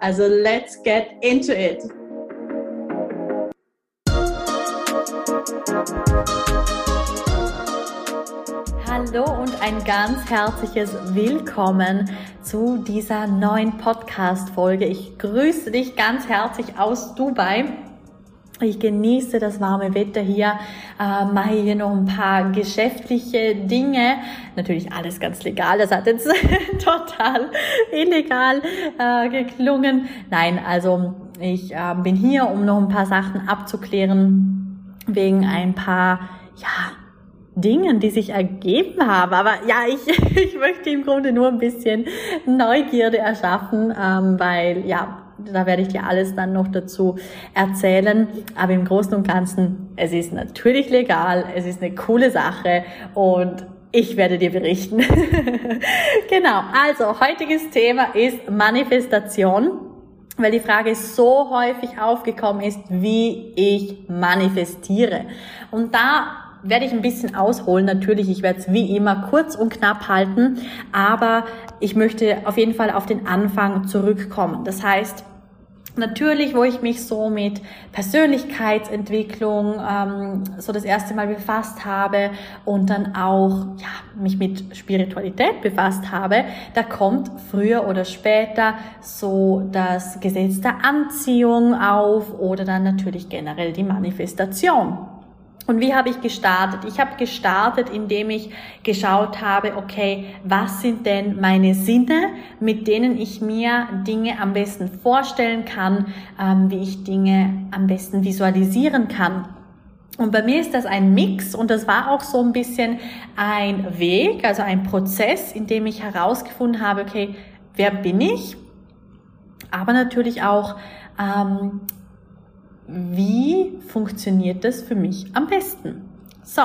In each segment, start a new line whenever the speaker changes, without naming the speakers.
Also let's get into it! Hallo und ein ganz herzliches Willkommen zu dieser neuen Podcast-Folge. Ich grüße dich ganz herzlich aus Dubai. Ich genieße das warme Wetter hier, äh, mache hier noch ein paar geschäftliche Dinge. Natürlich alles ganz legal, das hat jetzt total illegal äh, geklungen. Nein, also ich äh, bin hier, um noch ein paar Sachen abzuklären, wegen ein paar, ja, Dingen, die sich ergeben haben. Aber ja, ich, ich möchte im Grunde nur ein bisschen Neugierde erschaffen, ähm, weil ja, da werde ich dir alles dann noch dazu erzählen. Aber im Großen und Ganzen, es ist natürlich legal, es ist eine coole Sache und ich werde dir berichten. genau, also heutiges Thema ist Manifestation weil die Frage so häufig aufgekommen ist, wie ich manifestiere. Und da werde ich ein bisschen ausholen. Natürlich, ich werde es wie immer kurz und knapp halten, aber ich möchte auf jeden Fall auf den Anfang zurückkommen. Das heißt, Natürlich, wo ich mich so mit Persönlichkeitsentwicklung ähm, so das erste Mal befasst habe und dann auch ja, mich mit Spiritualität befasst habe, da kommt früher oder später so das Gesetz der Anziehung auf oder dann natürlich generell die Manifestation. Und wie habe ich gestartet? Ich habe gestartet, indem ich geschaut habe, okay, was sind denn meine Sinne, mit denen ich mir Dinge am besten vorstellen kann, ähm, wie ich Dinge am besten visualisieren kann. Und bei mir ist das ein Mix und das war auch so ein bisschen ein Weg, also ein Prozess, in dem ich herausgefunden habe, okay, wer bin ich? Aber natürlich auch, ähm, wie funktioniert das für mich am besten? So.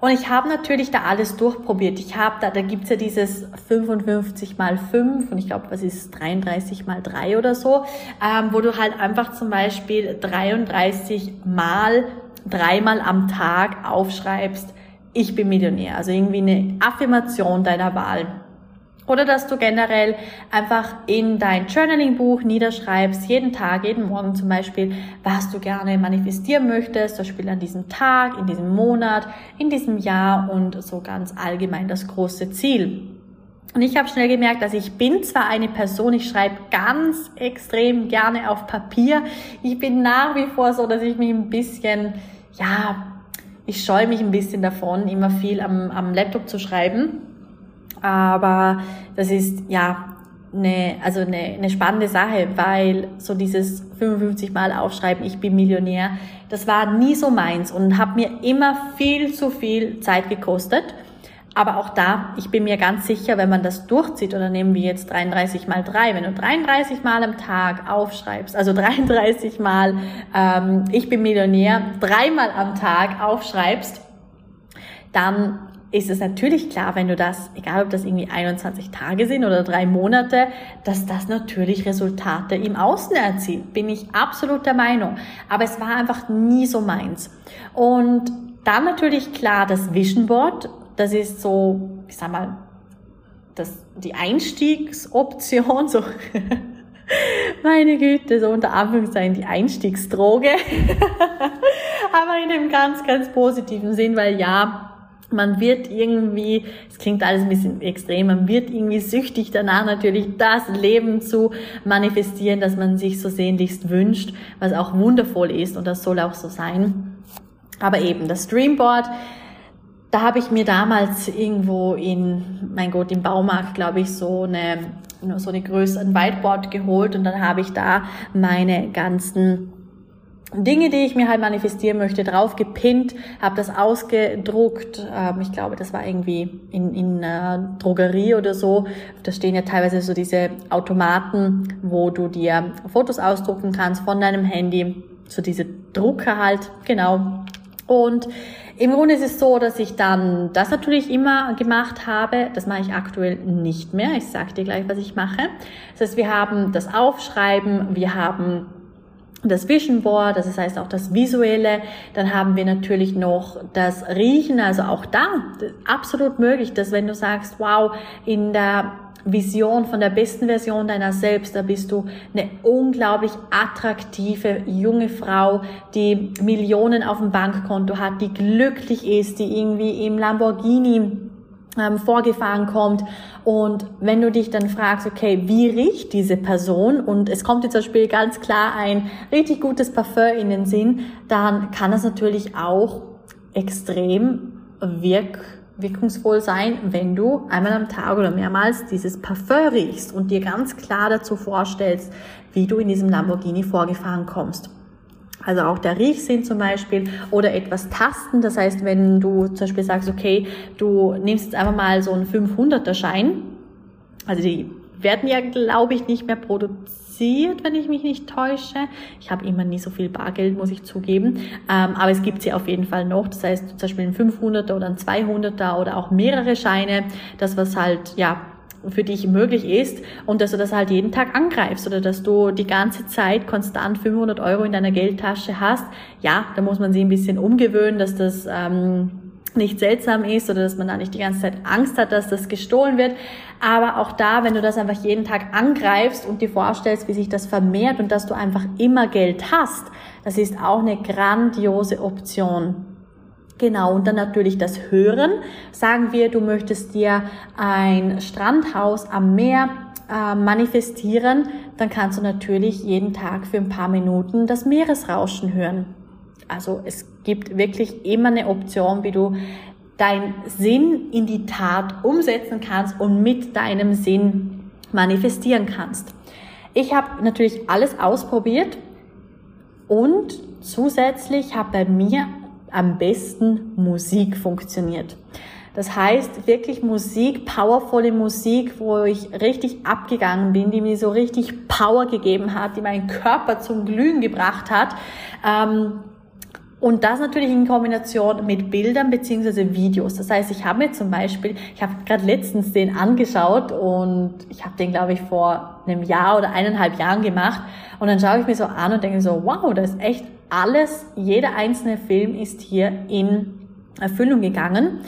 Und ich habe natürlich da alles durchprobiert. Ich habe da, da gibt's ja dieses 55 mal 5 und ich glaube, was ist 33 mal 3 oder so, ähm, wo du halt einfach zum Beispiel 33 mal dreimal am Tag aufschreibst, ich bin Millionär. Also irgendwie eine Affirmation deiner Wahl. Oder dass du generell einfach in dein Journaling-Buch niederschreibst, jeden Tag, jeden Morgen zum Beispiel, was du gerne manifestieren möchtest, zum Beispiel an diesem Tag, in diesem Monat, in diesem Jahr und so ganz allgemein das große Ziel. Und ich habe schnell gemerkt, dass ich bin zwar eine Person, ich schreibe ganz extrem gerne auf Papier. Ich bin nach wie vor so, dass ich mich ein bisschen, ja, ich scheue mich ein bisschen davon, immer viel am, am Laptop zu schreiben aber das ist ja eine, also eine, eine spannende Sache, weil so dieses 55 Mal aufschreiben, ich bin Millionär, das war nie so meins und hat mir immer viel zu viel Zeit gekostet. Aber auch da, ich bin mir ganz sicher, wenn man das durchzieht, oder nehmen wir jetzt 33 mal 3, wenn du 33 Mal am Tag aufschreibst, also 33 Mal ähm, ich bin Millionär, dreimal am Tag aufschreibst, dann ist es natürlich klar, wenn du das, egal ob das irgendwie 21 Tage sind oder drei Monate, dass das natürlich Resultate im Außen erzielt. Bin ich absolut der Meinung. Aber es war einfach nie so meins. Und dann natürlich klar das Vision Board. Das ist so, ich sag mal, das, die Einstiegsoption, so, meine Güte, so unter Anführungszeichen die Einstiegsdroge. Aber in einem ganz, ganz positiven Sinn, weil ja, man wird irgendwie, es klingt alles ein bisschen extrem, man wird irgendwie süchtig danach natürlich das Leben zu manifestieren, das man sich so sehnlichst wünscht, was auch wundervoll ist und das soll auch so sein. Aber eben das Dreamboard, da habe ich mir damals irgendwo in, mein Gott, im Baumarkt, glaube ich, so eine so eine größere Whiteboard geholt und dann habe ich da meine ganzen Dinge, die ich mir halt manifestieren möchte, drauf gepinnt, habe das ausgedruckt. Ähm, ich glaube, das war irgendwie in, in einer Drogerie oder so. Da stehen ja teilweise so diese Automaten, wo du dir Fotos ausdrucken kannst von deinem Handy. So diese Drucker halt, genau. Und im Grunde ist es so, dass ich dann das natürlich immer gemacht habe. Das mache ich aktuell nicht mehr. Ich sage dir gleich, was ich mache. Das heißt, wir haben das Aufschreiben, wir haben das Vision Board, das heißt auch das Visuelle. Dann haben wir natürlich noch das Riechen, also auch da absolut möglich, dass wenn du sagst, wow, in der Vision von der besten Version deiner selbst, da bist du eine unglaublich attraktive junge Frau, die Millionen auf dem Bankkonto hat, die glücklich ist, die irgendwie im Lamborghini ähm, vorgefahren kommt. Und wenn du dich dann fragst, okay, wie riecht diese Person? Und es kommt dir zum Beispiel ganz klar ein richtig gutes Parfum in den Sinn, dann kann das natürlich auch extrem wirk wirkungsvoll sein, wenn du einmal am Tag oder mehrmals dieses Parfum riechst und dir ganz klar dazu vorstellst, wie du in diesem Lamborghini vorgefahren kommst. Also auch der Riechsinn zum Beispiel oder etwas tasten. Das heißt, wenn du zum Beispiel sagst, okay, du nimmst jetzt einfach mal so einen 500er Schein. Also die werden ja, glaube ich, nicht mehr produziert, wenn ich mich nicht täusche. Ich habe immer nie so viel Bargeld, muss ich zugeben. Ähm, aber es gibt sie auf jeden Fall noch. Das heißt, zum Beispiel ein 500er oder ein 200er oder auch mehrere Scheine. Das, was halt, ja, für dich möglich ist und dass du das halt jeden Tag angreifst oder dass du die ganze Zeit konstant 500 Euro in deiner Geldtasche hast. Ja, da muss man sich ein bisschen umgewöhnen, dass das ähm, nicht seltsam ist oder dass man da nicht die ganze Zeit Angst hat, dass das gestohlen wird. Aber auch da, wenn du das einfach jeden Tag angreifst und dir vorstellst, wie sich das vermehrt und dass du einfach immer Geld hast, das ist auch eine grandiose Option. Genau, und dann natürlich das Hören. Sagen wir, du möchtest dir ein Strandhaus am Meer äh, manifestieren, dann kannst du natürlich jeden Tag für ein paar Minuten das Meeresrauschen hören. Also es gibt wirklich immer eine Option, wie du deinen Sinn in die Tat umsetzen kannst und mit deinem Sinn manifestieren kannst. Ich habe natürlich alles ausprobiert und zusätzlich habe bei mir am besten Musik funktioniert. Das heißt wirklich Musik, powervolle Musik, wo ich richtig abgegangen bin, die mir so richtig Power gegeben hat, die meinen Körper zum Glühen gebracht hat. Ähm, und das natürlich in Kombination mit Bildern beziehungsweise Videos. Das heißt, ich habe mir zum Beispiel, ich habe gerade letztens den angeschaut und ich habe den, glaube ich, vor einem Jahr oder eineinhalb Jahren gemacht. Und dann schaue ich mir so an und denke so, wow, da ist echt alles, jeder einzelne Film ist hier in Erfüllung gegangen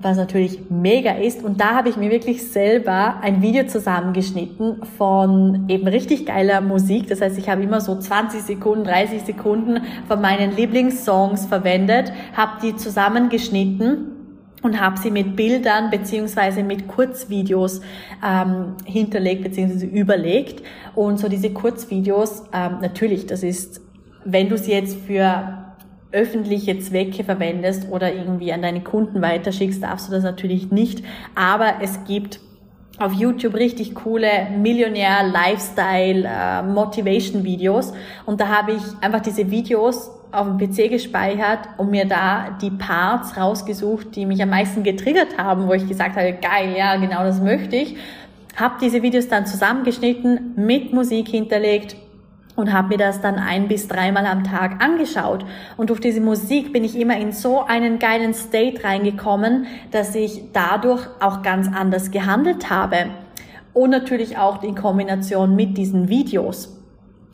was natürlich mega ist. Und da habe ich mir wirklich selber ein Video zusammengeschnitten von eben richtig geiler Musik. Das heißt, ich habe immer so 20 Sekunden, 30 Sekunden von meinen Lieblingssongs verwendet, habe die zusammengeschnitten und habe sie mit Bildern beziehungsweise mit Kurzvideos ähm, hinterlegt beziehungsweise überlegt. Und so diese Kurzvideos, ähm, natürlich, das ist, wenn du sie jetzt für öffentliche Zwecke verwendest oder irgendwie an deine Kunden weiterschickst, darfst du das natürlich nicht. Aber es gibt auf YouTube richtig coole Millionär Lifestyle äh, und da habe ich einfach diese Videos auf dem PC gespeichert und mir da die Parts rausgesucht, die mich am meisten getriggert haben, wo ich gesagt habe, geil, ja, genau das möchte ich. Habe diese Videos dann zusammengeschnitten, mit Musik hinterlegt und habe mir das dann ein bis dreimal am Tag angeschaut. Und durch diese Musik bin ich immer in so einen geilen State reingekommen, dass ich dadurch auch ganz anders gehandelt habe. Und natürlich auch in Kombination mit diesen Videos.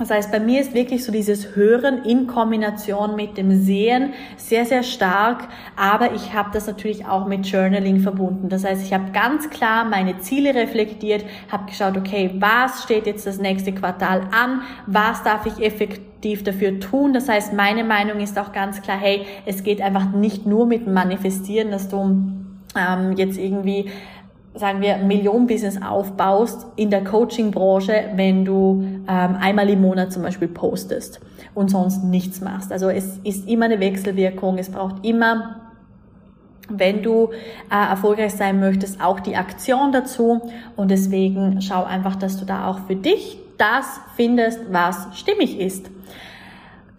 Das heißt, bei mir ist wirklich so dieses Hören in Kombination mit dem Sehen sehr, sehr stark, aber ich habe das natürlich auch mit Journaling verbunden. Das heißt, ich habe ganz klar meine Ziele reflektiert, habe geschaut, okay, was steht jetzt das nächste Quartal an, was darf ich effektiv dafür tun. Das heißt, meine Meinung ist auch ganz klar, hey, es geht einfach nicht nur mit Manifestieren, dass du ähm, jetzt irgendwie sagen wir, Millionenbusiness aufbaust in der Coaching-Branche, wenn du ähm, einmal im Monat zum Beispiel postest und sonst nichts machst. Also es ist immer eine Wechselwirkung. Es braucht immer wenn du äh, erfolgreich sein möchtest, auch die Aktion dazu. Und deswegen schau einfach, dass du da auch für dich das findest, was stimmig ist.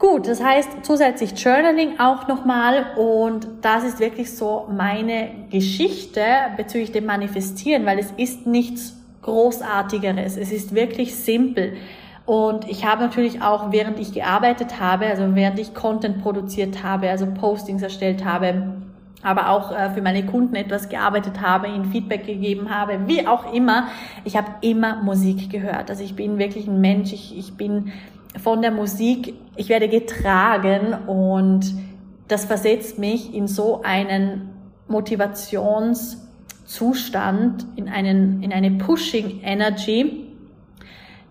Gut, das heißt zusätzlich Journaling auch nochmal und das ist wirklich so meine Geschichte bezüglich dem Manifestieren, weil es ist nichts Großartigeres. Es ist wirklich simpel. Und ich habe natürlich auch, während ich gearbeitet habe, also während ich Content produziert habe, also Postings erstellt habe, aber auch äh, für meine Kunden etwas gearbeitet habe, ihnen Feedback gegeben habe, wie auch immer. Ich habe immer Musik gehört. Also ich bin wirklich ein Mensch, ich, ich bin von der Musik, ich werde getragen und das versetzt mich in so einen Motivationszustand, in, einen, in eine Pushing Energy,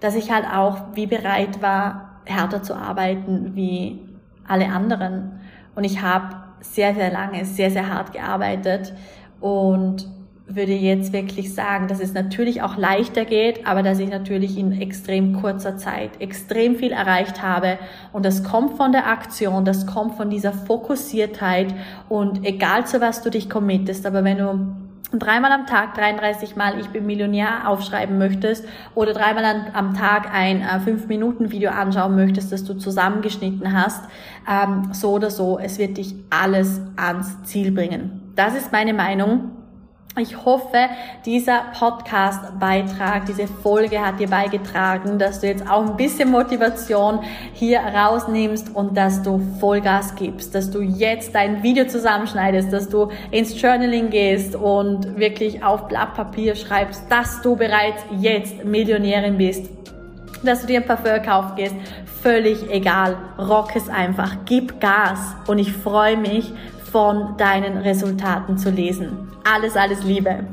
dass ich halt auch wie bereit war, härter zu arbeiten wie alle anderen. Und ich habe sehr, sehr lange, sehr, sehr hart gearbeitet und würde jetzt wirklich sagen, dass es natürlich auch leichter geht, aber dass ich natürlich in extrem kurzer Zeit extrem viel erreicht habe. Und das kommt von der Aktion, das kommt von dieser Fokussiertheit und egal zu was du dich committest, aber wenn du dreimal am Tag 33 Mal Ich bin Millionär aufschreiben möchtest oder dreimal am Tag ein äh, 5-Minuten-Video anschauen möchtest, das du zusammengeschnitten hast, ähm, so oder so, es wird dich alles ans Ziel bringen. Das ist meine Meinung. Ich hoffe, dieser Podcast-Beitrag, diese Folge hat dir beigetragen, dass du jetzt auch ein bisschen Motivation hier rausnimmst und dass du Vollgas gibst, dass du jetzt dein Video zusammenschneidest, dass du ins Journaling gehst und wirklich auf Blatt Papier schreibst, dass du bereits jetzt Millionärin bist dass du dir ein Parfum kaufen gehst, völlig egal. Rock es einfach, gib Gas. Und ich freue mich, von deinen Resultaten zu lesen. Alles, alles Liebe.